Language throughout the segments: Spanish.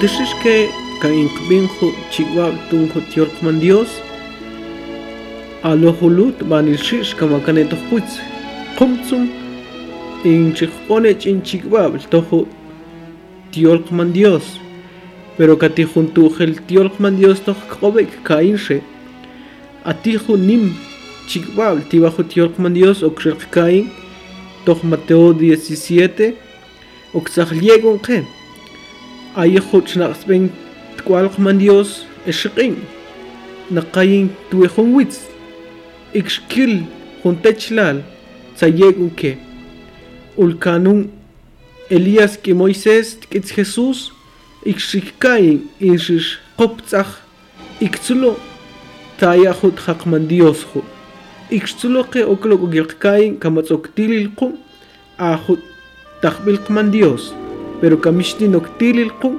chontishish que kain binjo chigwab tunjo tiolkman Dios. Alo hulut banilshish kama kaneto huitz qumtsum in chikhone chin chigwab tojo tiolkman Dios. Pero kati junto el tiolkman Dios toj kobek kainche atijo nim chigbal tibajo tiolkman Dios okshel kain toj Mateo 17 oksajliegon ke ayejo chnaqsben tkualkman Dios eshiqin naqayin tuejon witz ikshkil juntechlal sayegon ke. Ulkanun Elías que Moisés que Jesús ikshikayin ishish qoptzach iktsulo taya khut khaqman Dios khu iktsulo qe oklo gilqkayin kamatzoktilil qu a khut takhbil qman Dios pero kamishti noktilil qu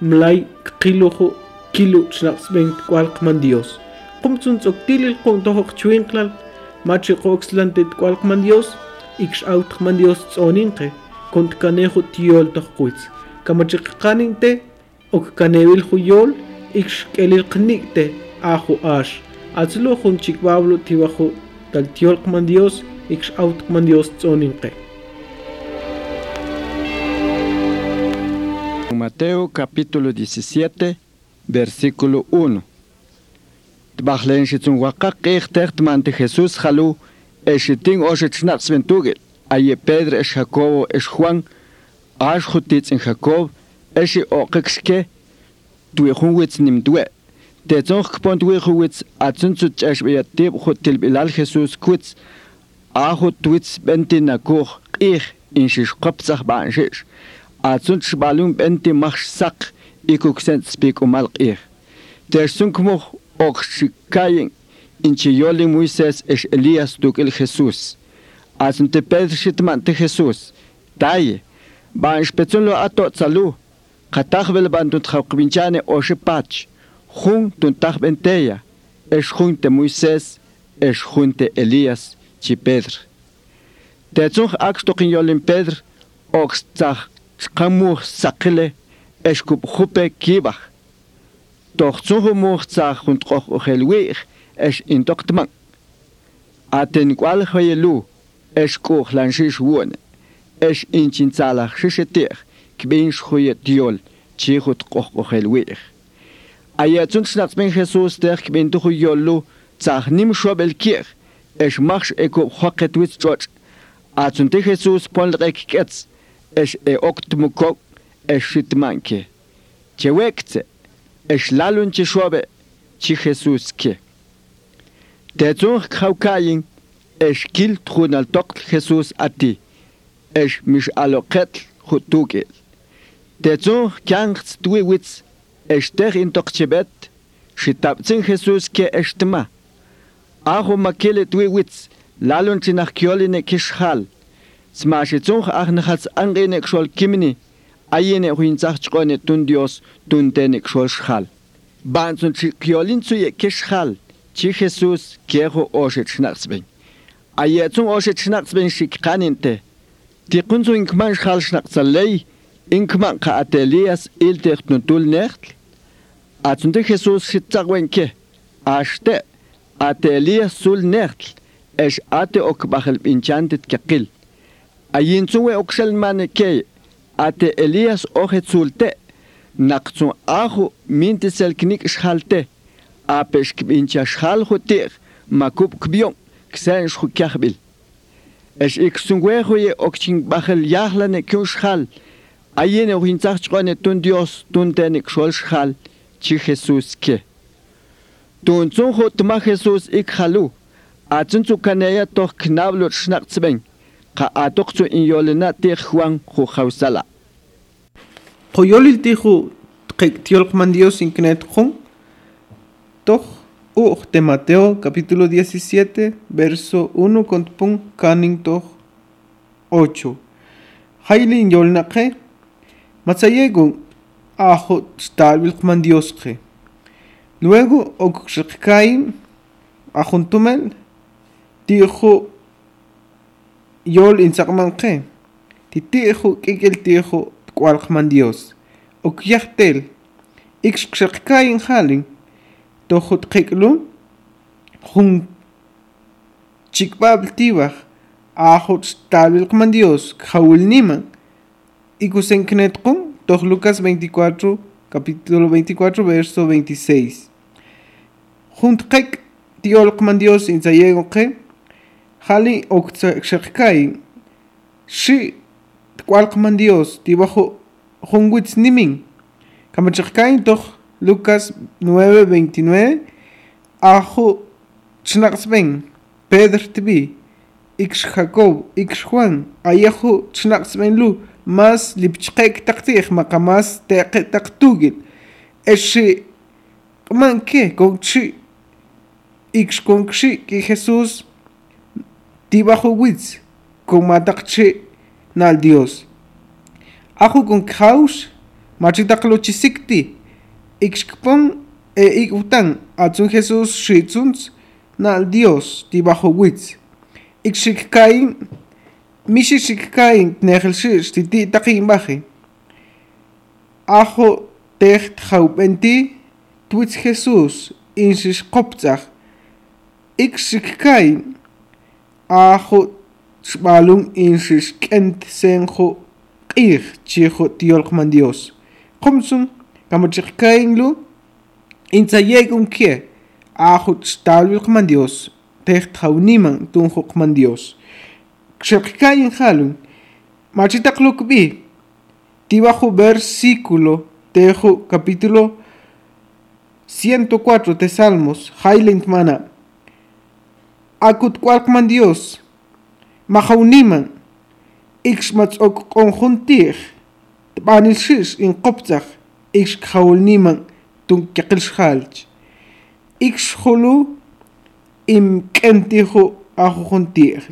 mlay qilo khu kilo chnaqsben kwal qman Dios. Qumtsun tsoktilil qu tohok chwinqlal machi qoxlante kwal qman Dios iksh out qman Dios tsoninqe kont kanejo tiol tohquitz kamachiqqaninte ok kanewil huyol ikshkelil qnikte ajo ash. Atzlo jun chikbablo tibajo tal tiol qman Dios iksh out qman Dios tsoninqe Mateo capítulo 17 versículo 1 Tbahlen shitzun waqaq qeqteqt mante Jesús jalu eshitin oshichnaq sventugel aye Pedro es Jacobo es Juan ash jutitz in Jacob eshi oqikske tuwe hunwitz nim tuwe te zonk pont we huwitz atsun tsu chash be tib hotel bilal Jesus kwitz a hot twitz benti na koch ich in shish Azun shbalum enti machsak ikuksen spik umalq ir. Tersunkmuch okshikayin inchiyoli Moisés es Elías duk el Jesús. Azun te Pedro jesus. Jesús. Taye, ban shpetsun lo ato tsalu. Kataj bel ban tun tchakubinchane oshe pach. Jun tun taj benteya. Es jun te Moisés, es jun te Elías, chi Pedro. Tetsun akstokin yolim Pedro, okstaj skamuh sakile eskup hupe kibach. Doch zuhumuh zach und roch uchelwich es in doktman. Aten qual hoyelu es kuch lanshish wone. Es in chinzalach shishetich kbin shuyet diol chihut koch uchelwich. Ayatun schnatzmen Jesus der kbin tuchu yolu zach nim shobel kich. Es machsh ekup hoket witz chotch. Te Jesus polrek ketz. Ech e oktmukok e shitmanke. Çevekte ech lalun çi şobe çi Jesus ke. Te zon khavkayin ech kil trun al tok Jesus ati. Ech mich aloket khutuke. Te zon kangts duwits ech ter in tokçebet şitapçin Jesus ke eştima. Aho makele duwits lalun çi nach kyoline kishhal smashe tsong akhna khats angene kshol kimni ayene huin tsakh chqone tun dios tun tenik shol shal ban tsun chikyolin tsu ye kishal chi jesus keho oshet shnaqsben aye tsun oshet shnaqsben shikqaninte tiqun tsun kman shal shnaqsalay inkman qa atelias ilteqtun tul next atsun de jesus shitzaqwenke ashte atelias sul next esh ate okbahel pinchantet kaqil ayintsuwe oxelmanekey ate Elías ojetzulte naqtsun aju mintiselknik xjalte ape xkb'incha xjaljutik makup kbyon ksen xjukyajbil ex iksunwejuje okchinb'ajel yajlane kyun xjal ayene ojintzaj chq'one tun Dios tuntenik xol xjal chi Jesús ke tuntzunju tma Jesús ik jalu atzuntsukaneya toj knablo xnaqtzben tsben qa atok tsu in yolena te Juan khu khawsala qoyolil tihu tiolqman Dios inknet khun toch uh de Mateo capítulo 17 verso 1 con pun kaning toch 8 Hailin yolnaqe Matsayegun ajo stabil man Dios que. Luego okshkaim ajuntumel tijo yol insakman que. Titijo kikel tijo kwal man Dios. okyahtel ixkshaqkayin halin tohut qiklu jun. Chikbabl tibaj ajot tabilqman Dios jawilniman ikusenknetqun toh Lucas 24 capítulo 24 verso 26 junt qek tiolqman Dios insayego ხალი ოქცექშექკაი ში ტყვალყმანდიოს დიბახო ხუნგვიც ნიმინ. გამჭხკაი დოხ ლუკას 9:29 ახო ჩნაყსმენ პედრტბი იქშხაკოვ იქშხვან აიახო ჩნაყსმენლუ მას ლიფჩყეკ ტაქტიხ მაყამას ტეყე ტაქტუგილ ეში ყმანკე გონჩი იქშკონკში კი ხესუს debajo comadakche nal Dios. Ajo con caus, machitaclochi sikti, ixkpon e ikutan, atsun Jesús shitsuns nal Dios, debajo witz. Ixkkain, mishishkkain, tnejelshish, titi takin baje. Ajo teht jaupenti, twitz Jesús, inshishkopzach. Ixkkain, ajo xbalun inshis kent senjo qij chijo tiolqman Dios qomsun kamachikkain lu intzayeg un kie ajo xtalbilqman Dios techt jauniman tunjoqman Dios xekkain jalun machitaqluk bi tibajo versículo tejo capítulo 104 de Salmos Hailent mana akut kualkman Dios, machauniman, ikschmats ook konjuntig, tbanilshis in kopzach, ikschchaulniman, tun kekilschalch, ikschulu im kentihu achuntig,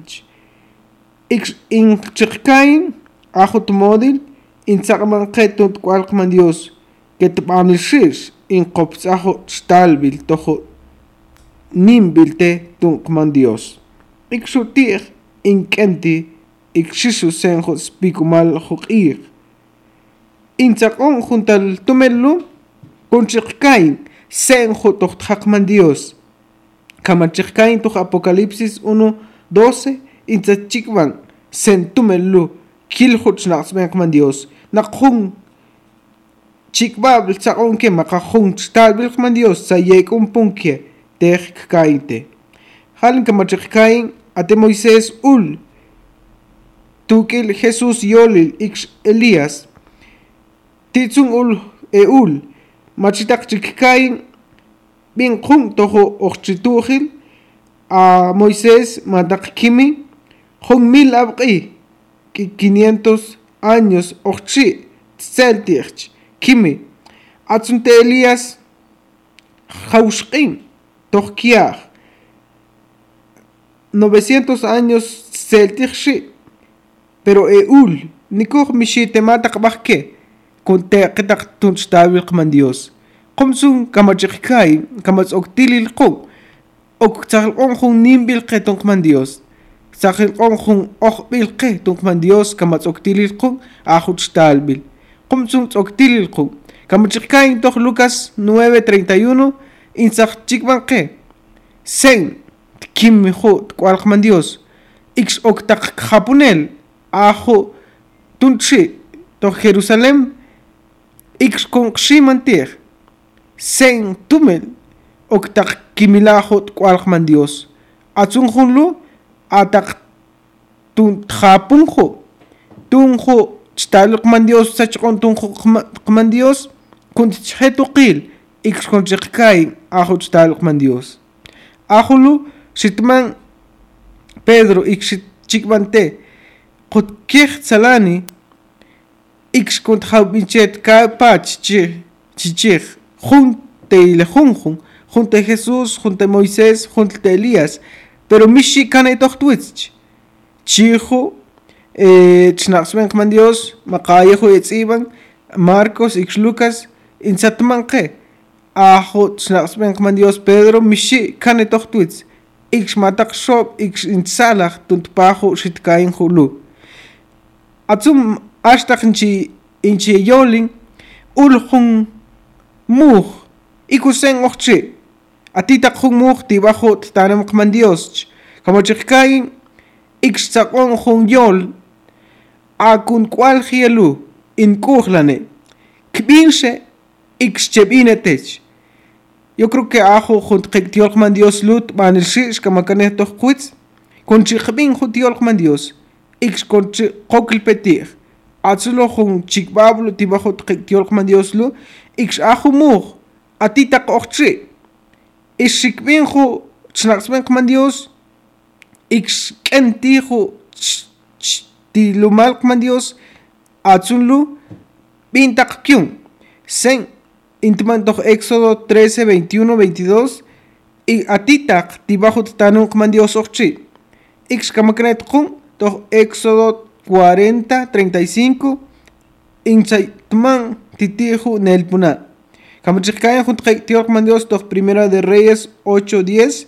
iksch in tschikkain, achut modil, in sakman ketut kualkman Dios, ketbanilshis in kopzacho stalbil tochut. Nimbilte tunqman Dios. Ixutir in kenti ixishu senjo spikumal juqir in tsaqon juntal tumelu kunchiqkain senjo tohtaqman Dios. Kamachiqkain toj Apocalipsis 1 12 in tsachikwan sentumelu kiljuch naqsbenqman Dios. Naqjun chikbabl tsaqon ke maqajun talbilqman Dios sayekun punkie tej kainte halin kamachiqkain ate Moisés ul tukil Jesús yolil ix Elías titsun ul e ul machitak chikkain bin qun tojo oxchituhil a Moisés matak kimi jun mil abqi 500 años oxchi tseltich kimi atsunte Elías jaushqin kiaj 900 años tseltich pero e ul nikoj mixitematak bajke. Kun teqitaq tunchtabilqman Dios. Qomsun kamachikkai kamats oktilil qon ok tsahlqon jun nimbilqe tunqman Dios. Tsahlqon jun ojbilqe tunqman Dios kamats oktilil qon ajuchtalbil qomsun oktilil qon kamachikkai toj Lucas 9:31 insaq chikbanqe sen kim jo kwalqman Dios ix oktaq japunel ajo tunchi to Jerusalem ix con ximantir sen tumel oktak kimilajo kwalman Dios atsun junlu atak tun japunjo tunjo chtalqman Dios sachqon tunjo qman Dios kun chetu qil ix con chikkai ajo chtalqman Dios. Ajulu shitman Pedro ix chikbante qut kih salani ix kunt jaubinchet ka pach chi chichig junte ile junjun junte Jesús junte Moisés junte Elías. Pero mishi kana itohtwitch chijo eh chnaqsben man Dios maqayejo etziban Marcos ix Lucas insatman qe ajo xnaqsben man Dios Pedro mixi kane tohtuits ix matak shop ix intsalaj tuntpajo xitkain julu atsum ashtak inchi inchi yolin uljun muj ikusen ochchi atitak jun muj tibajo titanem man Dios como chikain ix tsaqon jun yol akun kwal hielu inkujlane kbinse ix chebinetech yo creo que ajo junt tiol kman dios lut man el shish kama kanet doch kwitz kon chikbin junt tiol kman dios. Ix kon kokil petir. Atsulo jun chikbablo tibajo tiol kman dios lu ix ajo muh atita ochchi ixikbin ju chnaxben dios. Ix kentijo tilumal kman dios. Bintak kyun sen intiman toch éxodo 13 21 22 y atitak tibajo tanu kman dios ochchi ix kamaknet kun toch éxodo 40 35 insaitman titijo nelpuna kamachikayan junt tior toch primera de reyes 8 10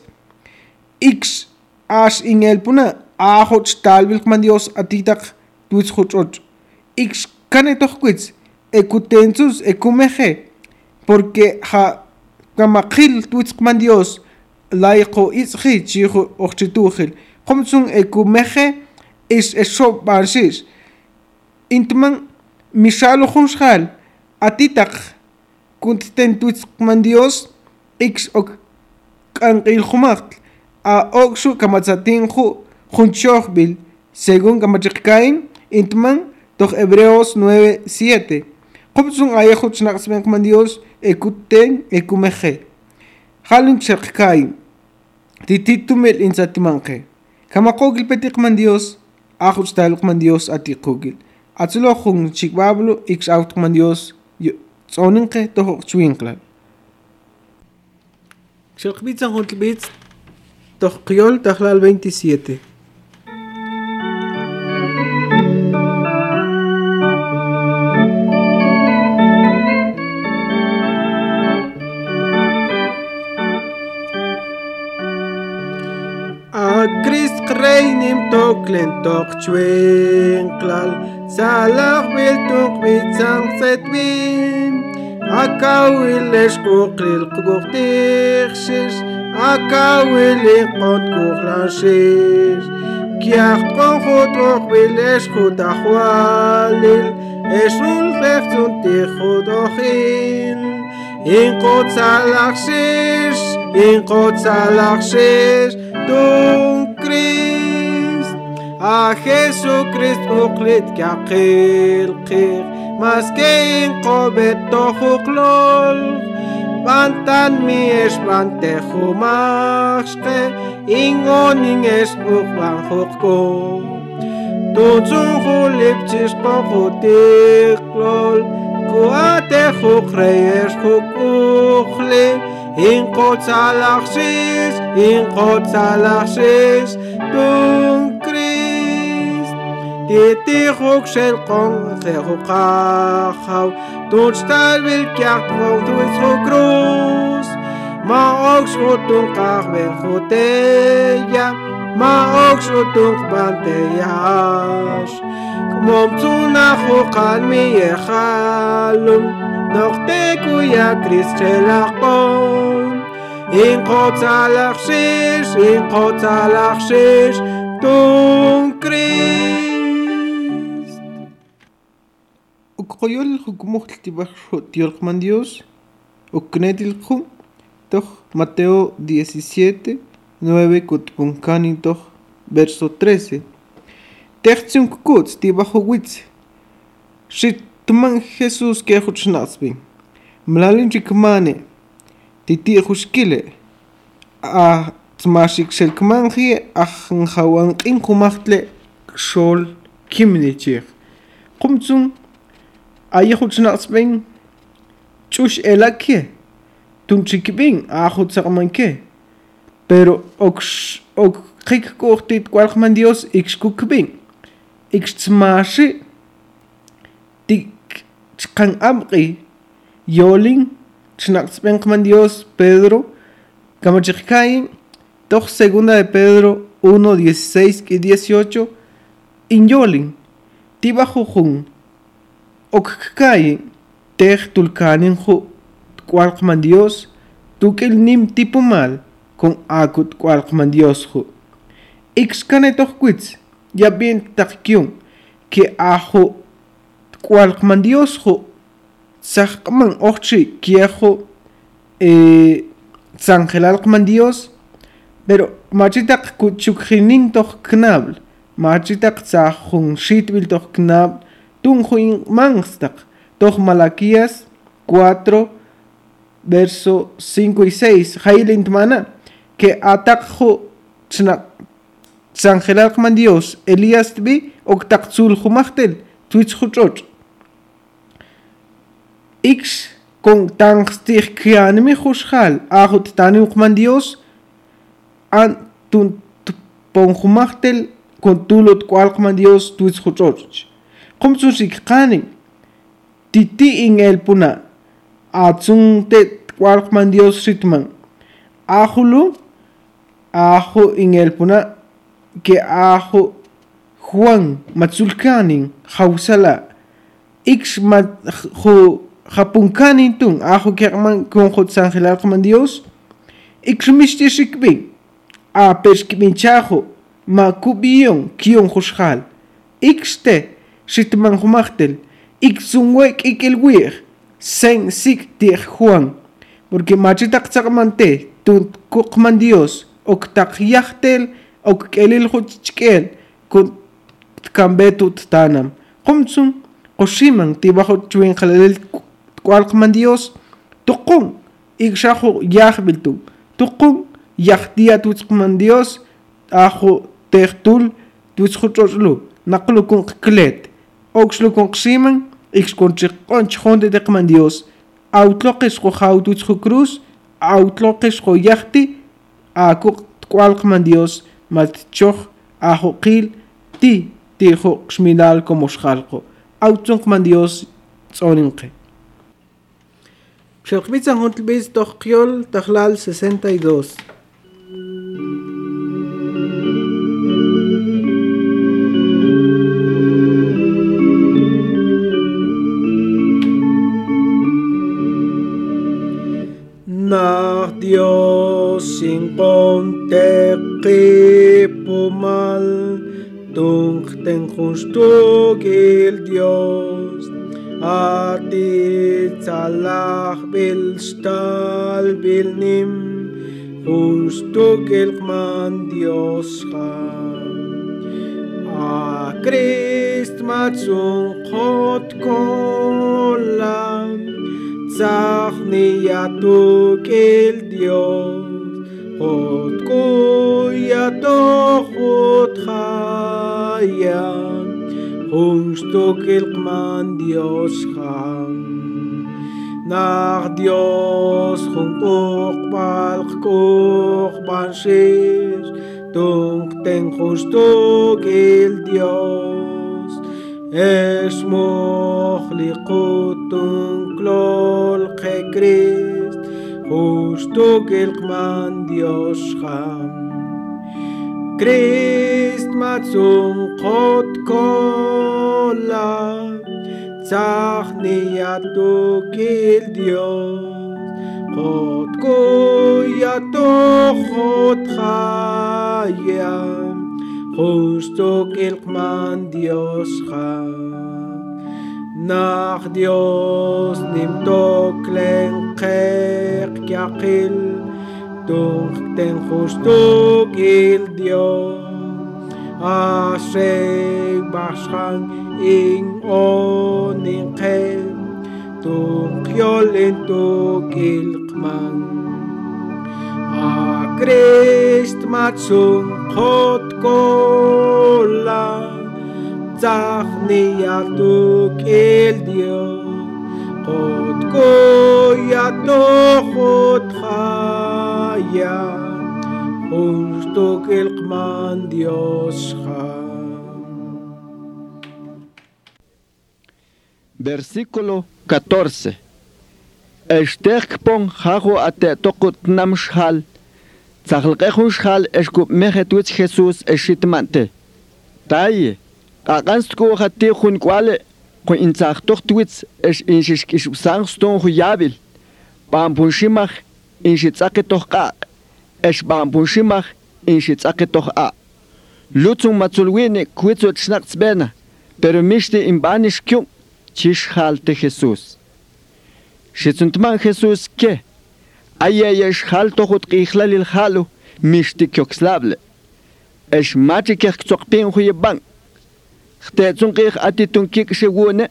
ix ash in elpuna ajo talbil kman dios atitak tuits juchot ix kane toch kwits ekutensus ekumeje porque ja kamakil tuits kman dios laiqo isji chijo ochchitujil qomsun ekumeje is eso barsis intman mishalo junshal atitak kuntiten tuits kman dios ix ok kanqil a oxu kamatzatinju junchohbil según kamachikain intman toch hebreos 9 7 Hobson ayahut snaksmen man Dios ekuten ekumeje. Halun cherkai. Tititumel insatimanke. Kamakogil petik man Dios. Ahut ik man Dios atikogil. Atsulo hung chikbablo ix out man Dios. Tsoninke tohok chwinkla. Xelqbitz Toch Tohkiol tajlal 27. tlentok will salaj wiltunk mitzang setwin akawilex kuklil kuktixxix akawili qot kuklaxix kiaj in? okwilex kutajualil exul reftuntijut ojil inqotzalaxix inqotzalaxix tunkrin a Jesucrist uqlit yaqil qil maskein qobet tohuqlol bantan mi es bante khumashqe ingonin es uqban tu tutsun khulib chis qoqutiqlol kuate huqre es huquqli in qotsalaxis in qotsalaxis tu Tete rok shel kong the rokachav Dort star vil kyach tvong du is ro gros Ma ok shrot dunk ach ven choteya Ma ok shrot dunk banteyash Kmom tzu nach rokan mi echalum Noch teku ya kris shel achon In kotz alach shish, in kotz alach shish Dunk kris уккоюл хукмухтибарру тиорқмандиус уккнетилқум тох Матео 17 9 кутпункани тох verso 13 Tertium kukuts tibahowitz Шиттман Хесус кехучнасби млалинчикмане титиехушкиле а тмашикшелкманхи ахнхаванкин кумахтле шол кимничех кумцун aye huchnasbin chush elakie. Tun chikbin a hutzarmanke. Pero ox ok kik kortit kwalchman Dios ix kukbin. Ix tmashi tik kan amqi yolin chnaqsben kman Dios Pedro kamachikkai doch segunda de Pedro 1 16 y 18 in yolin tiba jujun ok kai tej tulkanin ju cualqman Dios tukil nim tipo mal con akut cualqman Dios ju ix kanetoh quits ya bien takkyun que ajo cualqman Dios ju saqman ochi kiejo eh, sangelalqman Dios pero machitak kuchukjinin toh knabl shitbil toh knabl tunjuin mangstak toh Malaquías 4 verso 5 y 6 jailint mana que atakjo chna sangelalqman Dios Elías bi oktak tzul jumachtel twitch juchoch ix con tan stig kianimi jushal ahut tani Dios an tun ponjumachtel con tulot cualqman Dios tuits juchoch qum tsusik qanin titi in el puna atsun te cualqman Dios ritman ahulu ajo in el puna que ajo Juan matsulkanin hausala ix mat jo japunkanin tun ajo que man con jot sangelar qman Dios. Ix mishti shikbin a perskibinchajo ma kubiyon kiyon jushal ixte shitman jumachtel ixunwek ikelwir sen sik tir Juan porque machitak tzakmante tun kukman Dios ok takyachtel ok kelil kun kambetut tanam qumtsun qoshiman tibajo chuin khalel kwalqman Dios tuqun ikshajo yahbiltu tuqun yahtia tutzqman Dios ajo tehtul tutzjuchoslu naqlu klet oxlu kun qiman ix kun chiqon chonde deqman Dios outloqis ko jaututz cruz outloqis ko yahti ako kwalqman Dios maltchoch ajo qil ti tijo xminal como xalqo autzonqman Dios tzoninqe Xelqbitzan juntlbiz toqqiol tajlal 62 ponte mal ten justo el Dios. A ti bil stal bil nim justo el man Dios a Christ matzun chot kolam tzach niyatu el Grundstück hielt man Dios gang. Nach Dios kung ukbal kukban sis, tung ten grundstück hielt Dios. Es mochli kutung klol ke Christ, grundstück hielt man Dios gang. Christ מצאו חוד קולה, צחנייתו גילדיוס, חוד קויתו חוד חיה, חושתו גילקמן דיוסחה. Nach Dios nimmt Oklen Kerk Jakil, durch den Hustug Dios asek bashang ing oning kem tung kyolin tuk ilkman a krist matsung khot kola zach ni yatuk el dio khot ko khot khaya el man Dios Versículo 14. Eshtekpon hago ate tokut namshal. Tzahlqehun shal eshkup mehetwitz Jesús eshitmante. Taye. Aqanstku hati jun kwale ko inzach doch twits es in sich is sangs don yabil bam punshimach in sich tsake doch qa es bam enschitz aket doch a. Lutzung Mazulwene kurz und Schnarzbäne, pero mischte im Banisch kjung, tisch halte Jesus. Schützend man Jesus ke, ayayesh halto hot kichlal halu, mischte kjokslable. Esch mati kech zokpen huye bang. Chtezung kich atitun kikische wone,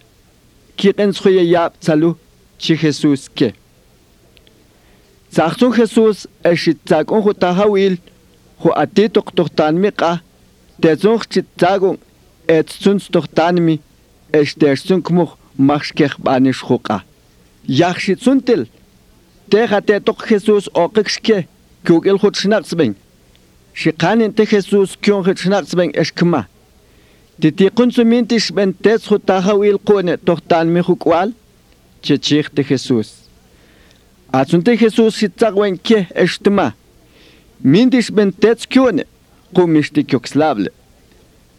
kikens huye jab zalu, chi Jesus ke. Zachtung Jesus, esch zag onho tahawil, ху атитоқ тухтаанми қа тэзунхчит цаагун эцсүнс тухтаанми эштэрсүн кмух махшкех баниш хуқа яхши цунтил тэ хатэ тоқ хесус оқикшке кюгэл хутшнақсбэн шиқанин тэ хесус кюн хутшнақсбэн эшкма титиқун суминтиш бэн тэс хутаха уил қуне тухтаанми хукуал чечих тэ хесус Ацунте Хесус хитцагвен ке эштма Mindişmentetskiyone qumishtik yukslavli.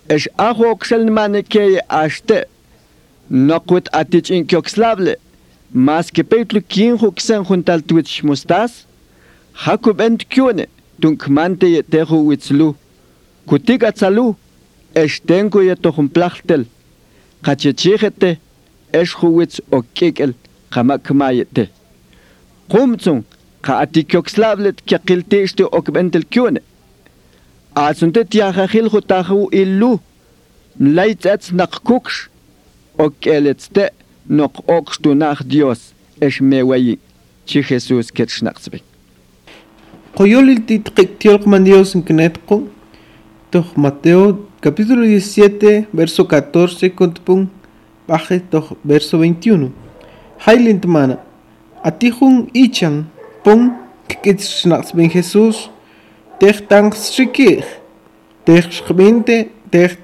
Eş ahu okşalmane keye aşte. Nokut atiç in yukslavli. Maske peytlu kin huksen juntal tuitş mustas. Hakub entkiyone dunkmante ye tehu uitslu. Kutik atsalu. Eş tenku ye tohum plachtel. Kaçeçihete eş huwitz okkekel kamakmayete. Kumtzun. Ka atikyoxlablet kiakiltishte okbentel kyone. Asunte tiajajil jutahu illu, nlaitzets nakuksh, okeletste, nok okstu nach Dios, esmewayi, chi Jesus ketschnaxbe. Qoyolil titqiktiolqman Dios nknetqo, toh Mateo capítulo 17, verso 14, contpun, baje toh verso 21. Hailint mana, atihun ichan, pon, kikitsnax ben Jesús, tech tanks shikir, tech shkmente, tech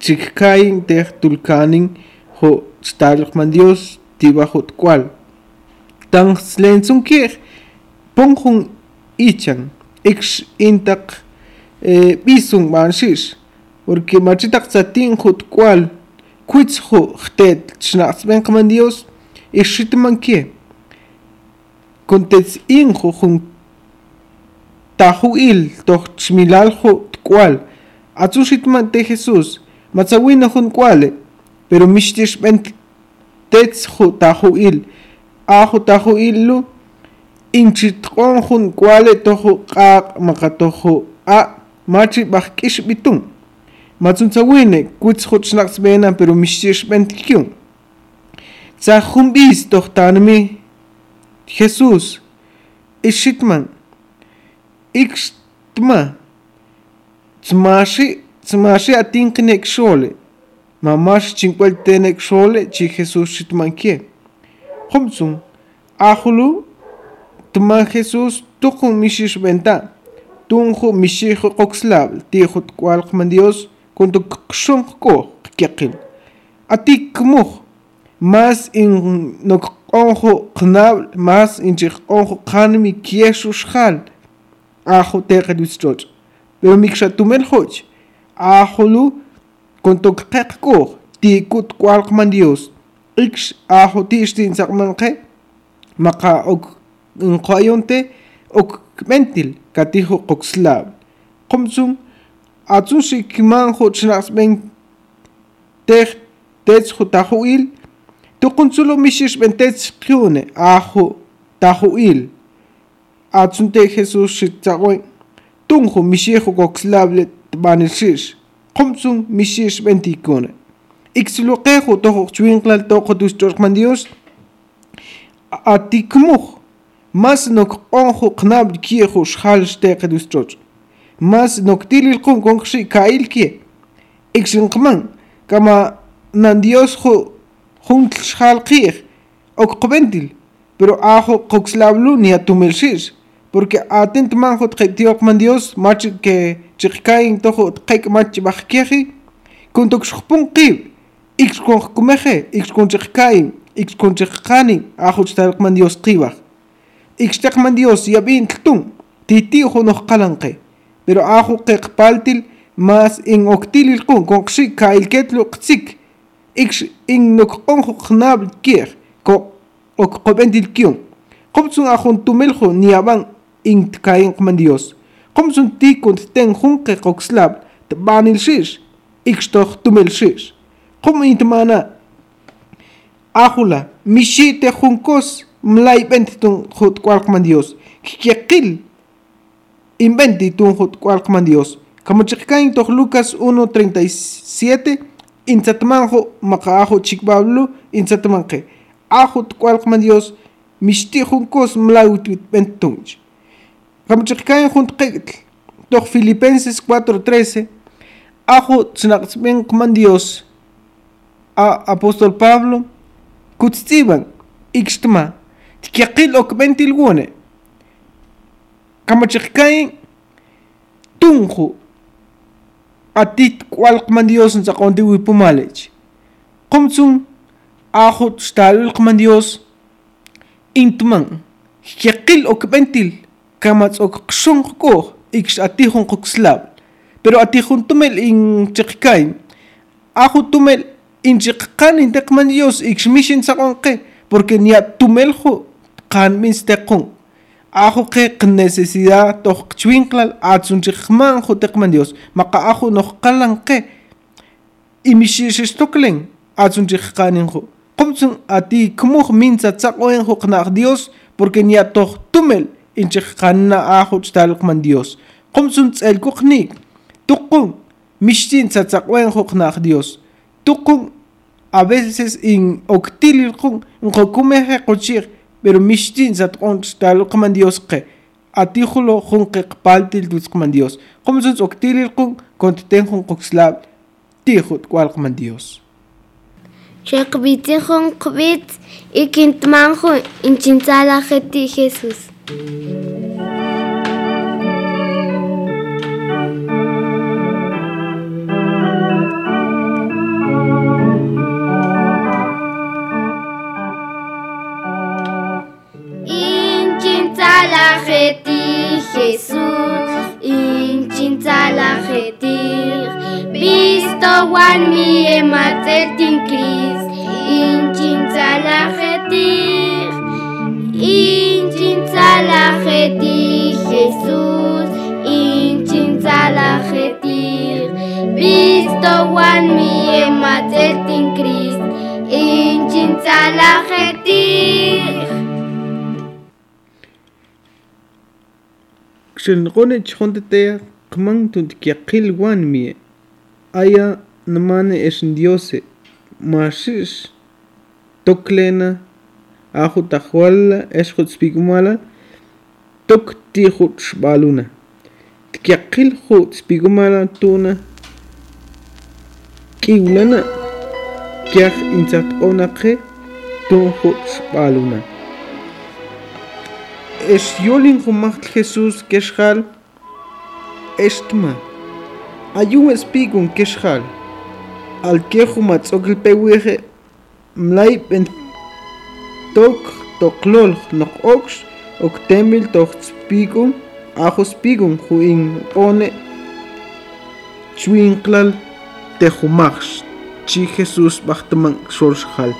chikkain, tech tulkanin, ho stalman Dios, tibajot cual. Tanks lenzun kir, pon hun ichan, ix intak, eh, bisung manshish, porque machita tsatin hut cual kuitz hu chtet chnats ben dios kuntes injo jun tajuil tochmilaljo tkual atzushitman te Jesús matzawino jun kuale pero mixtish bent tetzjo tajuil ajo tajuilu inchitqon jun kuale tojo qaq maqatojo a machi bajkish bitun matzuntzawine kutzjo chnaqsbena pero mixtish bent kyun tsa jumbis tohtanmi Jesus ishitman ikstma tsmashi tsmashi atinknek shole mamash chinkwaltenek shole chi Jesus shitman kie. Khumtsum ahulu tma Jesus tukun mishish benta tunjo mishijo qoxlab tijot kwalqman Dios kuntu kshon ko kyaqil ati kmuh mas in nok onjo qnab mas inji onjo qanmi kieshush khal ajo teqadus choch pero miksha tumen hoch ajolu konto qeqko tikut kwal qman dios iksh ajo tishtin saqman qe maqa ok inqayonte ok mentil katijo qoxlab qumsum atsun shikman hoch nasben teh tech khutahuil tukunsulo misis bentech kyune ahu tahuil atsunte Jesus shitzawen tunjo mishijo koxlable banishish qumsun mishish bentikune ixiluqejo tojo chuinqlal tojo tustorqman Dios atikmuj mas noqonjo qnabl kiejo shjalxteqe dustroch mas noqtililqun qonqxi kailki ixinqman kama nan Dios jun shal qih ok qbentil pero ajo qoxlablu ni atumelshish porque atent man jo tqetiok man dios mach que chiqkain tojo tqek mach bajkeji kun tok shpun qib ix kon kumeje ix kon chiqkain ix kon chiqani ajo tqek man dios qibaj. Ixteqman Dios yabin tltun titi honoq qalanqe pero ajo qeqpaltil mas in oktilil qun konqshi kailketlu qtsik ix in nok onjo knabl kier ko ok qobentil kion. Qomsun ajun tumeljo niaban in kain man dios. Qomsun ti kunt ten junke qoxlab tbanil shish toch tumel shish. Qom intmana ajula mishi te junkos mlay bentitun jut kwalkman dios. Kiyekil inventi tun jut kwalkman dios. Como toch Lucas 1:37 insatmanjo maqaajo chikbablu insatmanque ajo kwalkman dios mishti junkos mlawit bentunch como chicain junt qeqtl toch Filipenses 4:13 ajo tznaqsben kman dios a apóstol Pablo kutstiban ixtma tkiaqil okbentil wone kamachikain tunju atit kwalqman dios nsaqonti wipumalech qomtsun ajo xtalulqman dios. Intman tkiaqil okbentil kamats okqxonqko ix atijun qoxlab pero atijun tumel in chiqkain tumel inchiqqan inteqman dios ixmishin saqonqe porque ni tumeljo qan minsteqon ajo que necesidad toj chwinklal atsun chiqman jo teqman dios. Maqa ajo noj qalan qe imishishistoklen atsun chiqqanin jo. Qomtsun ati kumuj minsa tsaqoen jo qnaq dios porque ni toj tumel inchiqqanna ajo chtalqman dios. Qomtsun tselkuqnik tuqun mishtin tsatsaqoen jo qnaq dios. Tuqun a veces in octililqun nqokumeje qochir pero mishtin satqon taloqman dios qe atijulo junqe qpaltil tutzqman dios qomsun octililqun konteten jun qoxlab tijut kwalqman dios Shekbitijun qbit ikintmanju inchintzala jeti Jesús. Inchintzala jeti Jesús, inchintzala jeti Visto wan mi ematetin Cris, inchintzala jeti Inchintzala jeti Jesús, inchintzala jeti Visto wan mi ematetin Cris, inchintzala jeti Xinrone chontetea kmantun kiaqil wanmi aya namane es diose mashis toklena ahu tahuala es hutspigumala tok ti hutspaluna tkiaqil hutspigumala tuna kiulana kiaq intzatqonaqe tun hutspaluna es Esciolin macht Jesus geschal Estma. Ayun espigun geschal. Al kehumat ogelpewiche mleib en tok toklol noch ox ok temil toch spigun ajos pigun juin one chuinklal tehumach chi Jesus bachtaman xorxal.